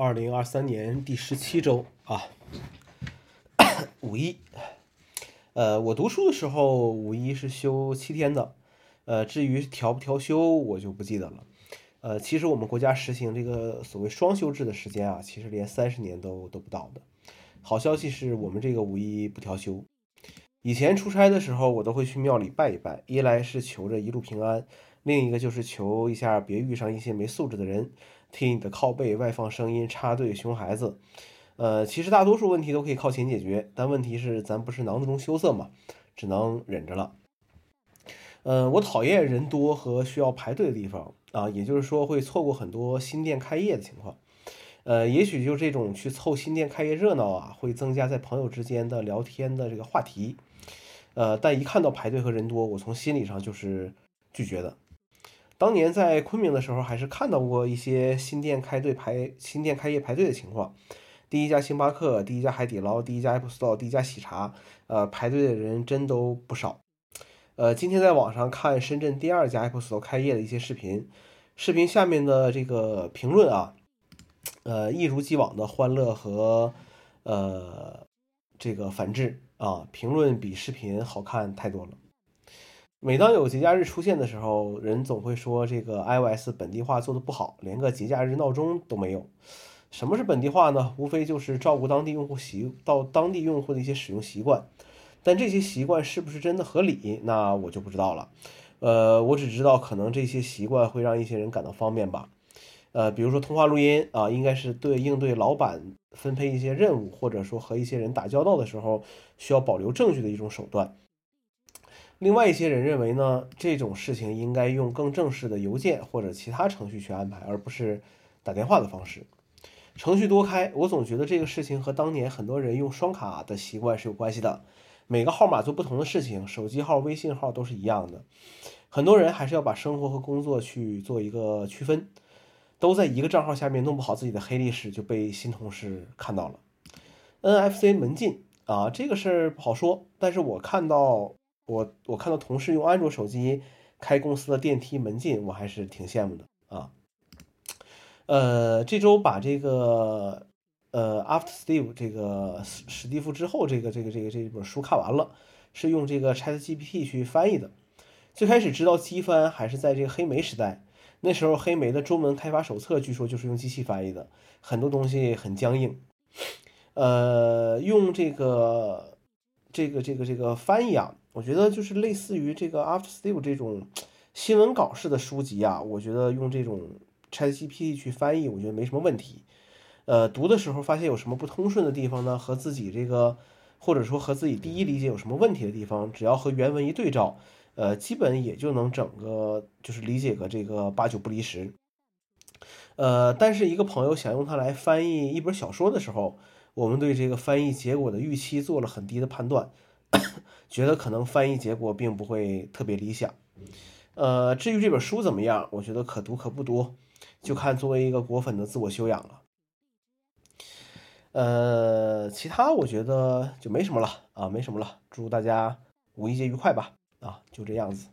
二零二三年第十七周啊，五一。呃，我读书的时候五一是休七天的。呃，至于调不调休，我就不记得了。呃，其实我们国家实行这个所谓双休制的时间啊，其实连三十年都都不到的。好消息是我们这个五一不调休。以前出差的时候，我都会去庙里拜一拜，一来是求着一路平安，另一个就是求一下别遇上一些没素质的人，替你的靠背外放声音插队熊孩子。呃，其实大多数问题都可以靠钱解决，但问题是咱不是囊中羞涩嘛，只能忍着了。呃，我讨厌人多和需要排队的地方啊，也就是说会错过很多新店开业的情况。呃，也许就这种去凑新店开业热闹啊，会增加在朋友之间的聊天的这个话题。呃，但一看到排队和人多，我从心理上就是拒绝的。当年在昆明的时候，还是看到过一些新店开队排新店开业排队的情况。第一家星巴克，第一家海底捞，第一家 Apple Store，第一家喜茶，呃，排队的人真都不少。呃，今天在网上看深圳第二家 Apple Store 开业的一些视频，视频下面的这个评论啊，呃，一如既往的欢乐和呃这个反制啊，评论比视频好看太多了。每当有节假日出现的时候，人总会说这个 iOS 本地化做的不好，连个节假日闹钟都没有。什么是本地化呢？无非就是照顾当地用户习到当地用户的一些使用习惯。但这些习惯是不是真的合理？那我就不知道了。呃，我只知道可能这些习惯会让一些人感到方便吧。呃，比如说通话录音啊，应该是对应对老板分配一些任务，或者说和一些人打交道的时候需要保留证据的一种手段。另外一些人认为呢，这种事情应该用更正式的邮件或者其他程序去安排，而不是打电话的方式。程序多开，我总觉得这个事情和当年很多人用双卡的习惯是有关系的。每个号码做不同的事情，手机号、微信号都是一样的。很多人还是要把生活和工作去做一个区分，都在一个账号下面弄不好自己的黑历史，就被新同事看到了。NFC 门禁啊，这个事儿不好说。但是我看到我我看到同事用安卓手机开公司的电梯门禁，我还是挺羡慕的啊。呃，这周把这个。呃，After Steve 这个史史蒂夫之后，这个这个这个这本书看完了，是用这个 Chat GPT 去翻译的。最开始知道机翻还是在这个黑莓时代，那时候黑莓的中文开发手册据说就是用机器翻译的，很多东西很僵硬。呃，用这个这个这个这个翻译啊，我觉得就是类似于这个 After Steve 这种新闻稿式的书籍啊，我觉得用这种 Chat GPT 去翻译，我觉得没什么问题。呃，读的时候发现有什么不通顺的地方呢？和自己这个，或者说和自己第一理解有什么问题的地方，只要和原文一对照，呃，基本也就能整个就是理解个这个八九不离十。呃，但是一个朋友想用它来翻译一本小说的时候，我们对这个翻译结果的预期做了很低的判断，觉得可能翻译结果并不会特别理想。呃，至于这本书怎么样，我觉得可读可不读，就看作为一个果粉的自我修养了。呃，其他我觉得就没什么了啊，没什么了。祝大家五一节愉快吧！啊，就这样子。